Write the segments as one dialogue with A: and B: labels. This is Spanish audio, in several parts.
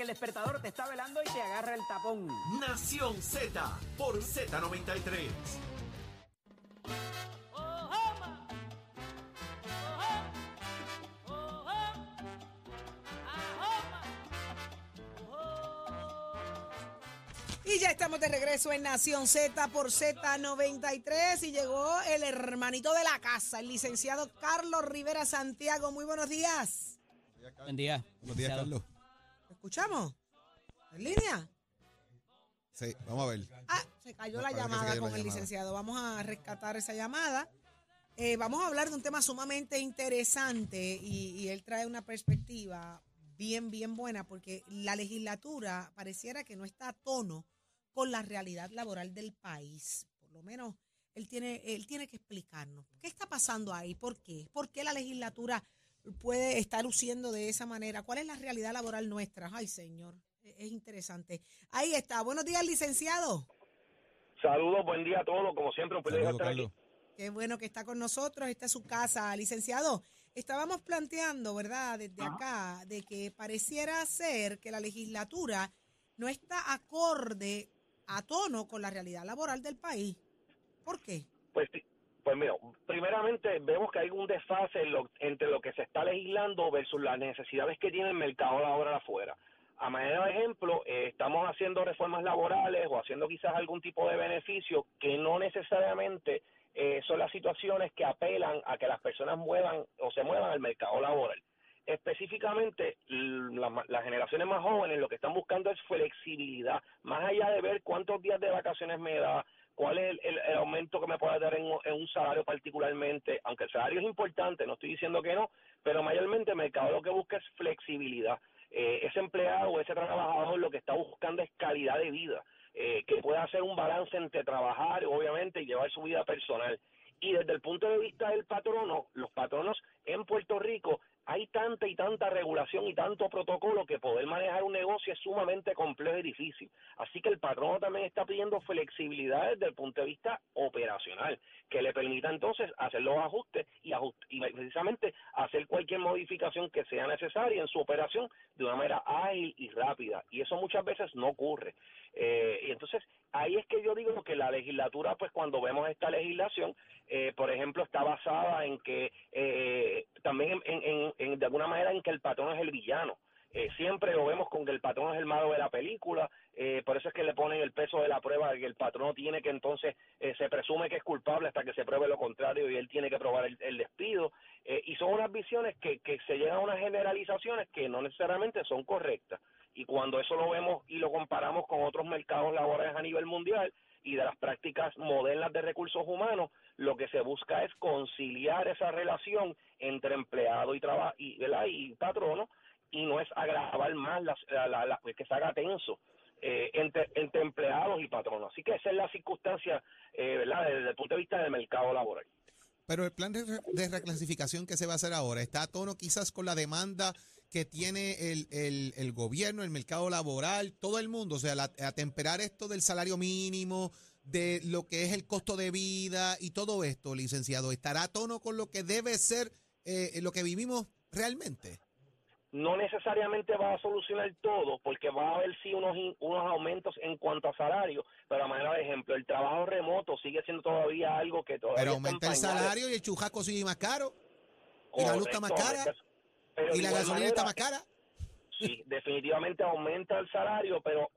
A: que el despertador te está velando y te agarra el tapón.
B: Nación Z por Z93.
C: Y ya estamos de regreso en Nación Z por Z93 y llegó el hermanito de la casa, el licenciado Carlos Rivera Santiago. Muy buenos días.
D: Buen día.
E: Buenos días. Carlos.
C: ¿Lo escuchamos? ¿En línea?
E: Sí, vamos a ver.
C: Ah, se cayó la llamada
E: cayó
C: con
E: la
C: el
E: llamada.
C: licenciado. Vamos a rescatar esa llamada. Eh, vamos a hablar de un tema sumamente interesante y, y él trae una perspectiva bien, bien buena porque la legislatura pareciera que no está a tono con la realidad laboral del país. Por lo menos él tiene, él tiene que explicarnos. ¿Qué está pasando ahí? ¿Por qué? ¿Por qué la legislatura puede estar luciendo de esa manera? ¿Cuál es la realidad laboral nuestra? Ay, señor, es es interesante. Ahí está. Buenos días, licenciado.
F: Saludos, buen día a todos. Como siempre, un estar aquí.
E: Carlos.
C: Qué bueno que está con nosotros. Esta es su casa, licenciado. Estábamos planteando, ¿verdad?, desde acá, de que pareciera ser que la legislatura no está acorde a tono con la realidad laboral del país. ¿Por qué?
F: Pues, sí, pues mira, primeramente vemos que hay un desfase en lo- entre lo que se está legislando versus las necesidades que tiene el mercado laboral afuera. A manera de ejemplo, eh, estamos haciendo reformas laborales o haciendo quizás algún tipo de beneficio que no necesariamente eh, son las situaciones que apelan a que las personas muevan o se muevan al mercado laboral. Específicamente, las generaciones más jóvenes lo que están buscando es flexibilidad, más allá de ver cuántos días de vacaciones me da, cuál es el, el- aumento que me puede dar en, en un salario particularmente, aunque el salario es importante, no estoy diciendo que no, pero mayormente el mercado lo que busca es flexibilidad. Eh, ese empleado o ese trabajador lo que está buscando es calidad de vida, eh, que pueda hacer un balance entre trabajar, obviamente, y llevar su vida personal. Y desde el punto de vista del patrono, los patronos en Puerto Rico hay tanta y tanta regulación y tanto protocolo que poder manejar un negocio es sumamente complejo y difícil. Así que el patrono también está pidiendo flexibilidad desde el punto de vista operacional, que le permita entonces hacer los ajustes y, ajust- y precisamente hacer cualquier modificación que sea necesaria en su operación de una manera ágil y rápida. Y eso muchas veces no ocurre. Eh, y entonces ahí es que yo digo que la legislatura, pues cuando vemos esta legislación, eh, por ejemplo, está basada en que eh, también en, en- de alguna manera en que el patrón es el villano. Eh, siempre lo vemos con que el patrón es el malo de la película, eh, por eso es que le ponen el peso de la prueba, que el patrón tiene que entonces, eh, se presume que es culpable hasta que se pruebe lo contrario y él tiene que probar el, el despido, eh, y son unas visiones que, que se llegan a unas generalizaciones que no necesariamente son correctas, y cuando eso lo vemos y lo comparamos con otros mercados laborales a nivel mundial y de las prácticas modernas de recursos humanos, lo que se busca es conciliar esa relación entre empleado y, y, ¿verdad? y patrono, y no es agravar más las- la, la- la- que se haga tenso eh, entre, entre empleados y patronos. Así que esa es la circunstancia, eh, ¿verdad? Desde el punto de vista del mercado laboral.
E: Pero el plan de reclasificación que se va a hacer ahora está a tono quizás con la demanda que tiene el, el- el gobierno, el mercado laboral, todo el mundo. O sea, la- atemperar esto del salario mínimo, de lo que es el costo de vida y todo esto, licenciado, ¿estará a tono con lo que debe ser eh, lo que vivimos realmente?
F: no necesariamente va a solucionar todo, porque va a haber sí unos, unos aumentos en cuanto a salario, pero a manera de ejemplo, el trabajo remoto sigue siendo todavía algo que todavía
E: Pero aumenta el salario y el chujaco sigue más caro. y la luz está más cara,
F: pero
E: y la gasolina está más cara.
F: Sí, definitivamente aumenta el salario, pero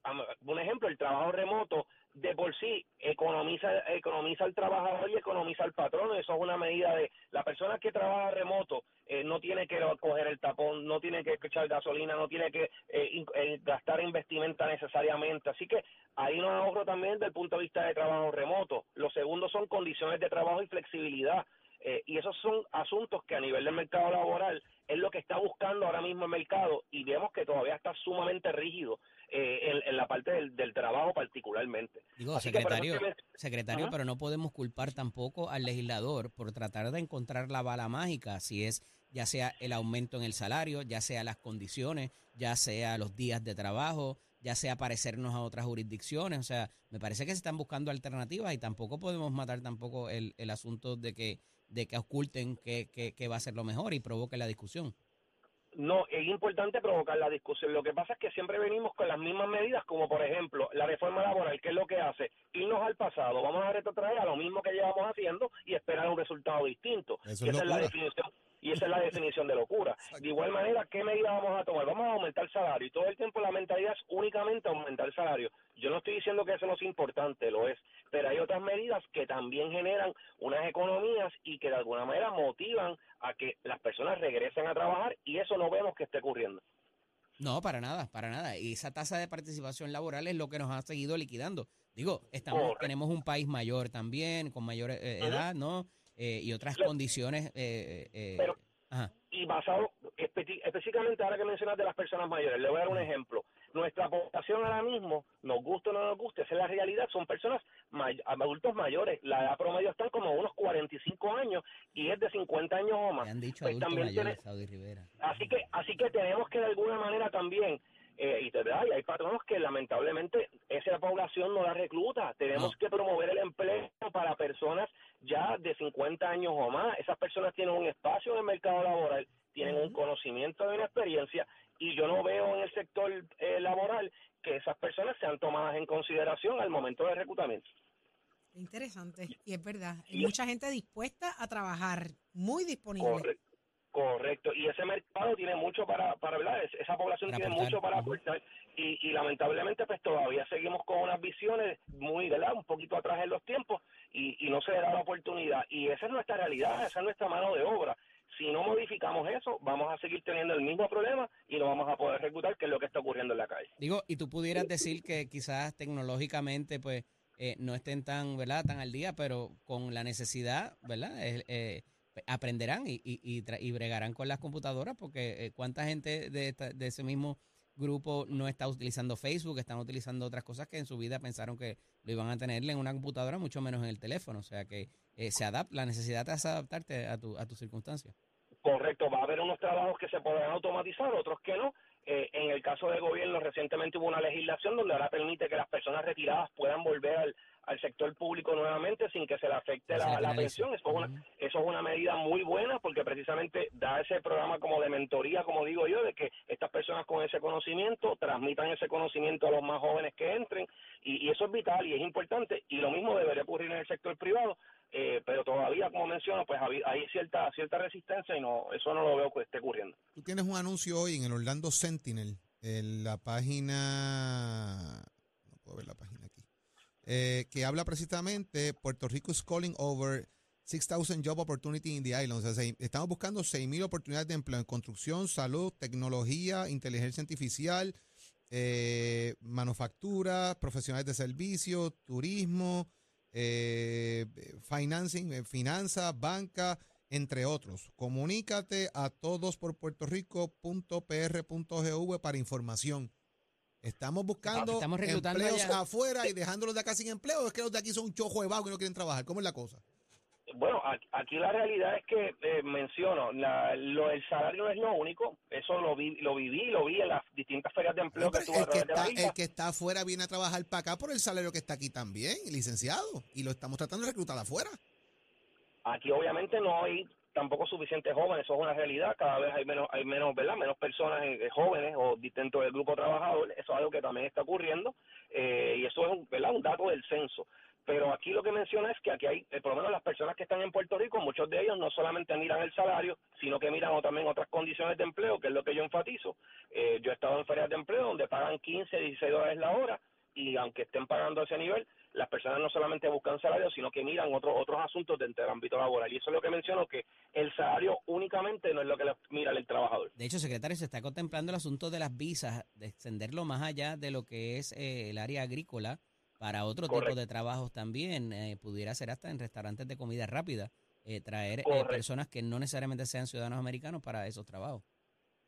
F: un ejemplo, el trabajo remoto de por sí economiza economiza al trabajador y economiza al patrón. Eso es una medida de la persona que trabaja remoto eh, no tiene que coger el tapón, no tiene que echar gasolina, no tiene que eh, in- eh, gastar en vestimenta necesariamente. Así que hay un ahorro también desde el punto de vista de trabajo remoto. Lo segundo son condiciones de trabajo y flexibilidad. Eh, y esos son asuntos que a nivel del mercado laboral es lo que está buscando ahora mismo el mercado y vemos que todavía está sumamente rígido eh, en, en la parte del, del trabajo particularmente.
D: Digo,
F: Así
D: secretario,
F: que
D: secretario, pero no podemos culpar tampoco al legislador por tratar de encontrar la bala mágica, si es ya sea el aumento en el salario, ya sea las condiciones, ya sea los días de trabajo, ya sea parecernos a otras jurisdicciones. O sea, me parece que se están buscando alternativas y tampoco podemos matar tampoco el, el asunto de que de que oculten qué qué- qué va a ser lo mejor y provoque la discusión.
F: no, es importante provocar la discusión. Lo que pasa es que siempre venimos con las mismas medidas, como por ejemplo la reforma laboral, que es lo que hace irnos al pasado, vamos a retrotraer a lo mismo que llevamos haciendo y esperar un resultado distinto.
E: Eso
F: y
E: es
F: esa es la definición. Y esa es la definición de locura. De igual manera, ¿qué medida vamos a tomar? Vamos a aumentar el salario. Y todo el tiempo la mentalidad es únicamente aumentar el salario. Yo no estoy diciendo que eso no es importante, lo es. Pero hay otras medidas que también generan unas economías y que de alguna manera motivan a que las personas regresen a trabajar y eso no vemos que esté ocurriendo.
D: No, para nada, para nada. Y esa tasa de participación laboral es lo que nos ha seguido liquidando. Digo, estamos,
F: Correcto.
D: tenemos un país mayor también, con mayor eh, edad, ¿no? Eh, y otras condiciones. eh, eh,
F: Pero-
D: ajá.
F: y basado espe- específicamente ahora que mencionas de las personas mayores, le voy a dar un ejemplo. Nuestra población ahora mismo, nos guste o no nos guste, esa es la realidad, son personas may- adultos mayores, la edad promedio están como unos 45 años y es de 50 años o más.
D: Me han dicho
F: Pues
D: adultos
F: también
D: mayores,
F: tiene-
D: Saudi Rivera.
F: Así que, así que tenemos que de alguna manera también, eh, y, y hay patronos que lamentablemente esa población no la recluta. Tenemos
D: No.
F: que promover el empleo para personas ya de 50 años o más. Esas personas tienen un espacio en el mercado laboral, tienen un conocimiento de una experiencia, y yo no veo en el sector eh, laboral que esas personas sean tomadas en consideración al momento del reclutamiento.
C: Interesante. Y es verdad. Hay
F: Y-
C: mucha gente dispuesta a trabajar, muy disponible.
F: Correcto. Correcto, y ese mercado tiene mucho para, para. Es- esa población
D: Para
F: tiene
D: aportar.
F: mucho para aportar y, y lamentablemente pues todavía seguimos con unas visiones muy, ¿verdad? Un poquito atrás en los tiempos y, y no se le da la oportunidad y esa es nuestra realidad, esa es nuestra mano de obra. Si no modificamos eso, vamos a seguir teniendo el mismo problema y no vamos a poder reclutar, que es lo que está ocurriendo en la calle.
D: Digo, y tú pudieras decir que quizás tecnológicamente, pues, eh, no estén tan, ¿verdad?, tan al día, pero con la necesidad, ¿verdad?, Eh, eh, aprenderán y, y, y, bregarán con las computadoras, porque eh, cuánta gente de, esta- de ese mismo grupo no está utilizando Facebook, están utilizando otras cosas que en su vida pensaron que lo iban a tener en una computadora, mucho menos en el teléfono. O sea que eh, se adapta, la necesidad te hace adaptarte a tu, a tus circunstancias.
F: Correcto, va a haber unos trabajos que se podrán automatizar, otros que no. Eh, en el caso de gobierno, recientemente hubo una legislación donde ahora permite que las personas retiradas puedan volver al, al sector público nuevamente sin que se le afecte la, la pensión. Eso es, una, eso es una medida muy buena porque precisamente da ese programa como de mentoría, como digo yo, de que estas personas con ese conocimiento transmitan ese conocimiento a los más jóvenes que entren y, y eso es vital y es importante y lo mismo debería ocurrir en el sector privado. eh, como menciono, pues hay cierta cierta resistencia y no eso no lo veo que esté ocurriendo.
E: Tú tienes un anuncio hoy en el Orlando Sentinel, en la página, no puedo ver la página aquí, eh, que habla precisamente Puerto Rico is calling over 6,000 job opportunity in the islands. O sea, se- estamos buscando 6,000 oportunidades de empleo en construcción, salud, tecnología, inteligencia artificial, eh, manufactura, profesionales de servicio, turismo, eh, financing, eh, finanzas, banca, entre otros. Comunícate a todos por puertorico.pr.gv para información. Estamos buscando
D: Estamos reclutando
E: empleos
D: allá.
E: afuera y dejándolos de acá sin empleo. ¿O Es que los de aquí son un chojo de vago y no quieren trabajar. ¿Cómo es la cosa?
F: Bueno, aquí, la realidad es que eh, menciono, la, lo, el salario no es lo único, eso lo vi, lo viví, lo vi en las distintas ferias de empleo que tuve a
E: el, que
F: través de la
E: está, el que está afuera viene a trabajar para acá por el salario que está aquí también, licenciado. Y lo estamos tratando de reclutar afuera.
F: Aquí obviamente no hay tampoco suficientes jóvenes, eso es una realidad, cada vez hay menos, hay menos, ¿verdad? Menos personas eh, jóvenes o dentro del grupo trabajador, eso es algo que también está ocurriendo eh, y eso es, un, ¿verdad? Un dato del censo. Pero aquí lo que menciona es que aquí hay, eh, por lo menos las personas que están en Puerto Rico, muchos de ellos no solamente miran el salario, sino que miran también otras condiciones de empleo, que es lo que yo enfatizo. Eh, yo he estado en ferias de empleo donde pagan 15, 16 dólares la hora y aunque estén pagando ese nivel, las personas no solamente buscan salario, sino que miran otros otros asuntos dentro del ámbito laboral. Y eso es lo que menciono, que el salario únicamente no es lo que mira el trabajador.
D: De hecho, secretario, se está contemplando el asunto de las visas, de extenderlo más allá de lo que es eh, el área agrícola para otro tipo de trabajos también. eh, pudiera ser hasta en restaurantes de comida rápida, eh, traer eh, personas que no necesariamente sean ciudadanos americanos para esos trabajos.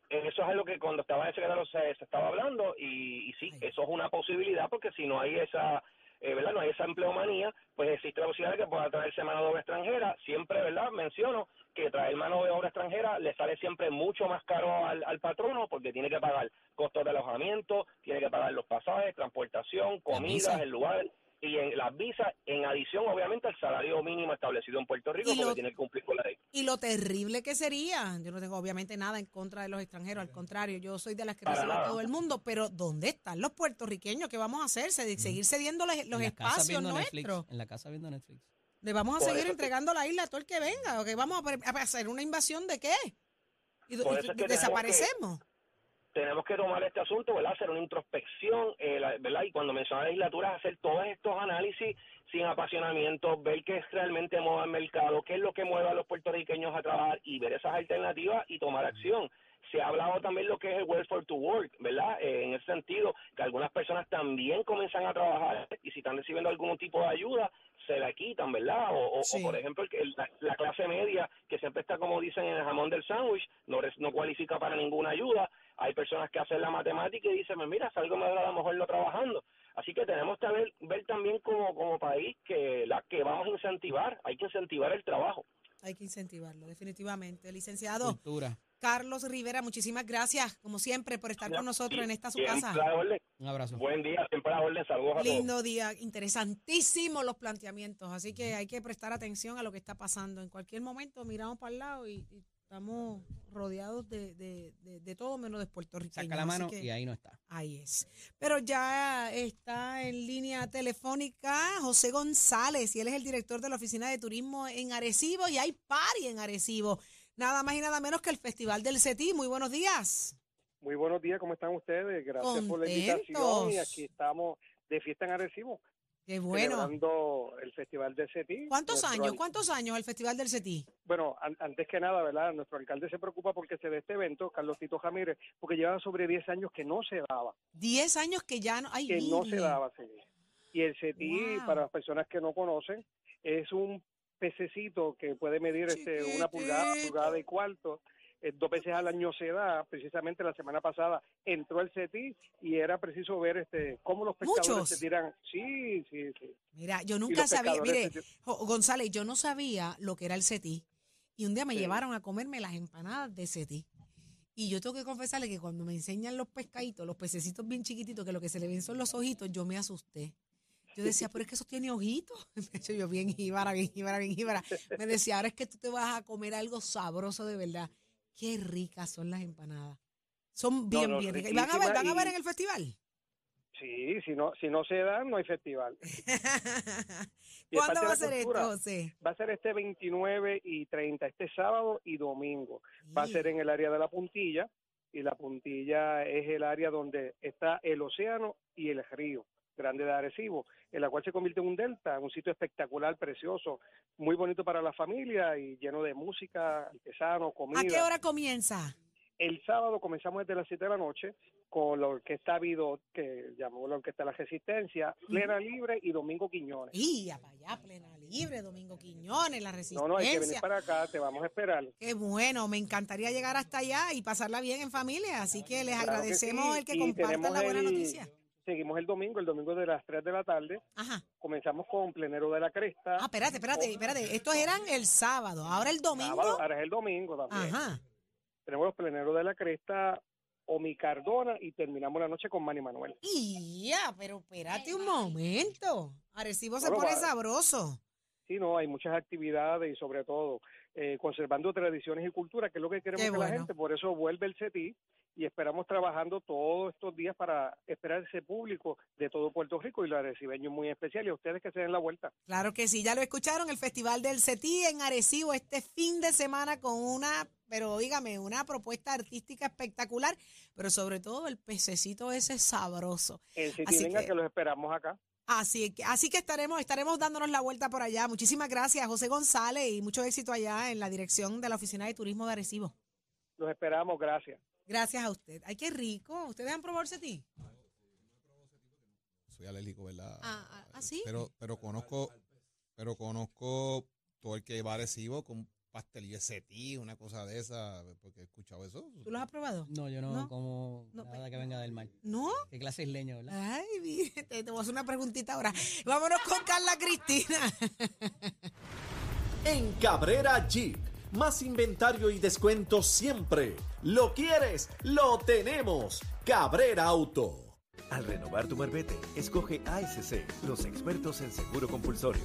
F: Eso es algo que cuando estaba en secretario se, se estaba hablando y, y sí,
C: Ay.
F: eso es una posibilidad porque si no hay esa, eh, ¿verdad? No hay esa empleomanía, pues existe la posibilidad de que pueda traerse mano de obra extranjera. Siempre, ¿verdad? Menciono que traer mano de obra extranjera le sale siempre mucho más caro al, al patrono porque tiene que pagar costos de alojamiento, tiene que pagar los pasajes, transportación, comidas, el lugar, y en las visas, en adición, obviamente, al salario mínimo establecido en Puerto Rico,
C: Y
F: porque
C: lo-
F: tiene que cumplir con la ley.
C: Y lo terrible que sería, yo no tengo obviamente nada en contra de los extranjeros, al contrario, yo soy de las que
F: Para
C: recibo a todo el mundo, pero ¿dónde están los puertorriqueños? ¿Qué vamos a hacer? Se- Seguir cediendo los, espacios
D: Netflix.
C: nuestros.
D: En la casa viendo Netflix.
C: Le vamos a
F: Por
C: seguir
F: que-
C: entregando la isla a todo el que venga, ¿o que vamos a, hacer una invasión de qué? Y,
F: que tenemos que- tomar este asunto, ¿verdad? Hacer una introspección, eh, ¿verdad? Y cuando menciona la legislatura, hacer todos estos análisis sin apasionamiento, ver qué realmente mueve el mercado, qué es lo que mueve a los puertorriqueños a trabajar y ver esas alternativas y tomar acción. Se ha hablado también lo que es el welfare to work, ¿verdad? Eh, en ese sentido, que algunas personas también comienzan a trabajar y si están recibiendo algún tipo de ayuda, se la quitan, ¿verdad? O, o-
C: Sí.
F: o, por ejemplo, el la, la clase media, que siempre está, como dicen, en el jamón del sándwich, no, no cualifica para ninguna ayuda. Hay personas que hacen la matemática y dicen, "Pues mira, salgo mejor a lo mejor no trabajando. Así que tenemos que ver, ver también como, como país que la que vamos a incentivar, hay que incentivar el trabajo.
C: Hay que incentivarlo, definitivamente. Licenciado
D: Cultura.
C: Carlos Rivera, muchísimas gracias, como siempre, por estar con nosotros en esta su casa.
D: Un abrazo.
F: Buen día, siempre a la orden, saludos a todos.
C: Lindo día, interesantísimos los planteamientos, así que hay que prestar atención a lo que está pasando. En cualquier momento miramos para el lado y, y estamos rodeados de, de, de, de todo menos de Puerto Rico.
D: Saca la mano y ahí no está.
C: Ahí es. Pero ya está en línea telefónica José González y él es el director de la Oficina de Turismo en Arecibo y hay party en Arecibo. Nada más y nada menos que el Festival del CETI. Muy buenos días.
G: Muy buenos días, ¿cómo están ustedes? Gracias por la invitación y aquí estamos de fiesta en Arecibo,
C: Qué bueno.
G: celebrando el Festival de CETI.
C: ¿Cuántos años?
G: al-
C: ¿Cuántos años el Festival del CETI?
G: Bueno, an- antes que nada, ¿verdad? Nuestro alcalde se preocupa porque se dé este evento, Carlos Tito Jamírez, porque lleva sobre 10 años que no se daba,
C: Diez años que ya no. Ay,
G: que no se daba, sí. Y el CETI,
C: Wow.
G: para las personas que no conocen, es un pececito que puede medir este una pulgada, pulgada y cuarto. Eh, dos veces al año se da, precisamente la semana pasada entró el CETI y era preciso ver este cómo los pescadores
C: Muchos.
G: se tiran. Sí, sí, sí.
C: Mira, yo nunca sabía. Mire, González, yo no sabía lo que era el CETI. Y un día me
G: Sí.
C: llevaron a comerme las empanadas de CETI. Y yo tengo que confesarle que cuando me enseñan los pescaditos, los pececitos bien chiquititos, que lo que se le ven son los ojitos, yo me asusté. Yo decía, pero es que eso tiene ojitos. De hecho, yo bien jíbara, bien jíbara, bien jíbara. Me decía, ahora es que tú te vas a comer algo sabroso de verdad. Qué ricas son las empanadas. Son bien,
G: no,
C: bien ricas. ¿Y van a ver, van a ver en el festival?
G: Sí, si no, si no se dan, no hay festival.
C: ¿Cuándo va a ser esto. José?
G: Va a ser este 29 y 30, este sábado y domingo. Va a ser en el área de la puntilla y la puntilla es el área donde está el océano y el río grande de Arecibo, en la cual se convierte en un delta, un sitio espectacular, precioso, muy bonito para la familia y lleno de música, artesano, comida.
C: ¿A qué hora comienza?
G: El sábado comenzamos desde las 7 de la noche con la orquesta Vido, que llamamos la orquesta La Resistencia, Plena Libre y Domingo Quiñones.
C: Y para allá, plena libre, Domingo Quiñones, la
G: No,
C: resistencia.
G: no, hay que venir para acá, te vamos a esperar.
C: Qué bueno, me encantaría llegar hasta allá y pasarla bien en familia, así que les
G: Claro que
C: agradecemos
G: sí,
C: el que compartan la buena
G: el-
C: noticia.
G: Seguimos el domingo, el domingo de las 3 de la tarde.
C: Ajá.
G: Comenzamos con Plenero de la Cresta.
C: Ah, espérate, espérate, espérate. Estos eran el sábado, ahora el domingo.
G: Sábado, ahora es el domingo también.
C: Ajá.
G: Tenemos los Pleneros de la Cresta, Omi Cardona y terminamos la noche con Manny Manuel.
C: Y ya, pero espérate un momento. Arecibo se
G: Bueno,
C: pone
G: va-
C: sabroso.
G: Sí, no, hay muchas actividades y sobre todo eh, conservando tradiciones y cultura, que es lo que queremos
C: Qué
G: que
C: bueno.
G: la gente, por eso vuelve el CETI y esperamos trabajando todos estos días para esperar ese público de todo Puerto Rico y los arecibeños muy especial y a ustedes que se den la vuelta.
C: Claro que sí, ya lo escucharon, el Festival del CETI en Arecibo este fin de semana con una, pero oígame, una propuesta artística espectacular, pero sobre todo el pececito ese sabroso.
G: El CETI venga
C: que-
G: que... los esperamos acá.
C: Así que, así que estaremos, estaremos dándonos la vuelta por allá. Muchísimas gracias, José González, y mucho éxito allá en la dirección de la Oficina de Turismo de Arecibo.
G: Los esperamos, gracias.
C: Gracias a usted. Ay, qué rico. ¿Ustedes han probado CETI?
E: Soy alérgico, ¿verdad?
C: Ah, ah, ¿ah, sí?
E: Pero, pero conozco, pero conozco todo el que va a Arecibo con pastelillo de setí, una cosa de esa, porque he escuchado eso.
C: ¿Tú los has probado?
D: No, yo no,
C: No.
D: como
C: No,
D: nada
C: pe-
D: que venga del mar.
C: ¿No?
D: ¿Qué clase es leño, verdad?
C: Ay, te, te voy a hacer una preguntita ahora. Vámonos con Carla Cristina.
B: En Cabrera Jeep, más inventario y descuento siempre. ¿Lo quieres? Lo tenemos. Cabrera Auto.
H: Al renovar tu marbete, escoge ASC, los expertos en seguro compulsorio.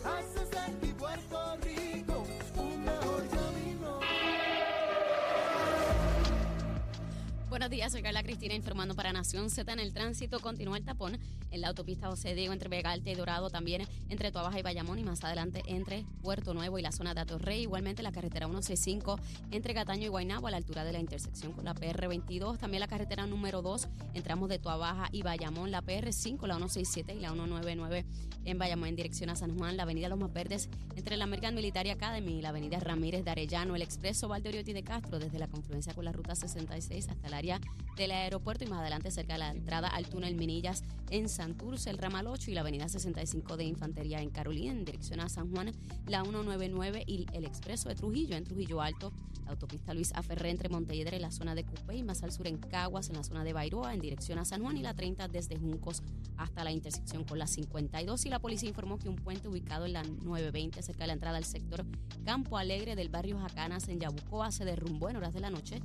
I: Buenos días, soy Carla Cristina informando para Nación Z. En el tránsito continúa el tapón en la autopista José Diego entre Vega Alta y Dorado, también entre Tuabaja y Bayamón y más adelante entre Puerto Nuevo y la zona de Atorrey. Igualmente la carretera 165 entre Cataño y Guaynabo a la altura de la intersección con la PR22. También la carretera número 2 entramos de Tuabaja y Bayamón, la PR5, la 167 y la 199 en Bayamón en dirección a San Juan, la avenida Los Más Verdes entre la American Military Academy y la avenida Ramírez de Arellano, el expreso Valdeoriotti de Castro desde la confluencia con la ruta 66 hasta la área del aeropuerto y más adelante cerca de la entrada al túnel Minillas en Santurce, el ramal 8 y la avenida 65 de Infantería en Carolina en dirección a San Juan, la 199 y el expreso de Trujillo en Trujillo Alto, la autopista Luis Aferré entre Montelledre y la zona de Cupé y más al sur en Caguas en la zona de Bairoa en dirección a San Juan y la 30 desde Juncos hasta la intersección con la 52 y la policía informó que un puente ubicado en la 920 cerca de la entrada al sector Campo Alegre del barrio Jacanas en Yabucoa se derrumbó en horas de la noche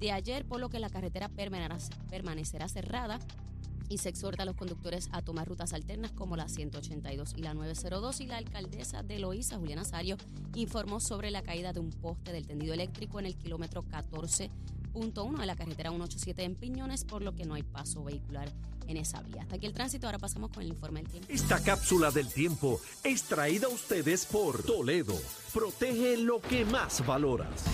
I: de ayer, por lo que la carretera permanecerá cerrada y se exhorta a los conductores a tomar rutas alternas como la 182 y la 902 y la alcaldesa de Loíza, Juliana Sario, informó sobre la caída de un poste del tendido eléctrico en el kilómetro 14.1 de la carretera 187 en Piñones, por lo que no hay paso vehicular en esa vía. Hasta aquí el tránsito, ahora pasamos con el informe del tiempo.
B: Esta cápsula del tiempo es traída a ustedes por Toledo. Protege lo que más valoras.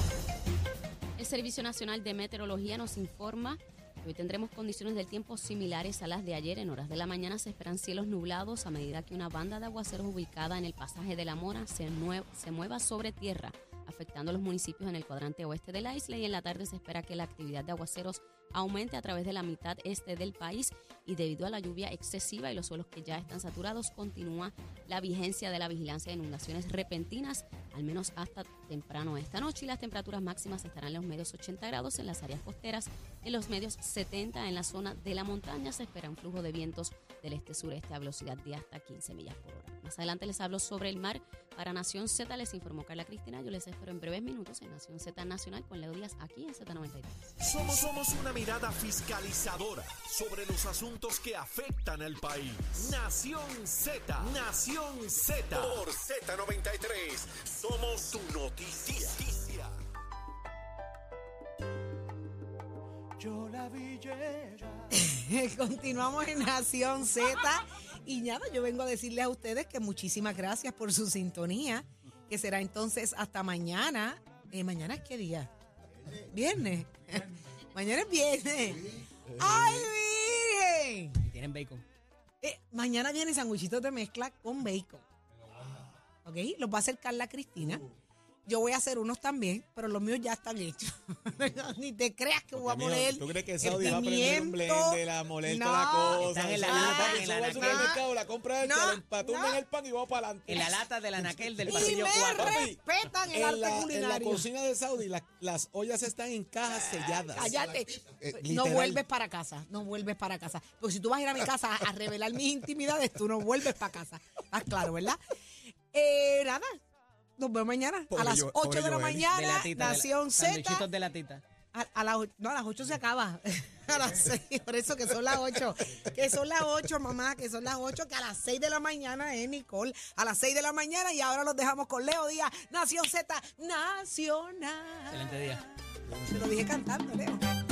I: El Servicio Nacional de Meteorología nos informa que hoy tendremos condiciones del tiempo similares a las de ayer. En horas de la mañana se esperan cielos nublados a medida que una banda de aguaceros ubicada en el pasaje de la Mora se, se mueva sobre tierra, afectando a los municipios en el cuadrante oeste de la isla y en la tarde se espera que la actividad de aguaceros aumente a través de la mitad este del país y debido a la lluvia excesiva y los suelos que ya están saturados continúa la vigencia de la vigilancia de inundaciones repentinas al menos hasta temprano esta noche y las temperaturas máximas estarán en los medios 80 grados en las áreas costeras, en los medios 70 en la zona de la montaña se espera un flujo de vientos del este-sureste a velocidad de hasta 15 millas por hora. Más adelante les hablo sobre el mar. Para Nación Z les informó Carla Cristina. Yo les espero en breves minutos en Nación Z Nacional con Leo Díaz aquí en Z93.
B: Somos, una mirada fiscalizadora sobre los asuntos que afectan al país. Nación Z, Nación Z. Por Z93, somos tu noticia.
C: Yo la Continuamos en Nación Z. Y nada, yo vengo a decirles a ustedes que muchísimas gracias por su sintonía, que será entonces hasta mañana. Eh, ¿Mañana es qué día? Viernes. Mañana es viernes. ¡Ay, virgen!
D: tienen bacon.
C: Eh, mañana viene sanguichitos de mezcla con bacon. ¿Ok? Los va a hacer Carla Cristina. Yo voy a hacer unos también, pero los míos ya están hechos. Ni te creas que voy a moler.
E: ¿Tú crees que Saudi va a prender un blender, la molesta no, la cosa?
D: En la,
E: lata, en la, la, mercado, la compra hecha, no, la en el pan y vamos para adelante.
D: En la lata de la naquel del
C: y
D: pasillo 4.
C: respetan el arte
E: la,
C: culinario.
E: En la cocina de Saudi las ollas están en cajas selladas.
C: Cállate. Eh, no vuelves para casa, no vuelves para casa. Porque si tú vas a ir a mi casa a revelar mis intimidades, tú no vuelves para casa. Estás claro, ¿verdad? Eh, nada, nos vemos mañana a las 8 de la mañana, Nación Z.
D: de la tita.
C: A, las, no, a las 8 se acaba. A las 6, por eso que son las 8. Que son las 8, mamá, que son las 8, que a las 6 de la mañana es Nicole. A las 6 de la mañana y ahora los dejamos con Leo Díaz, Nación Z Nacional.
D: Excelente día.
C: Se lo dije cantando, Leo.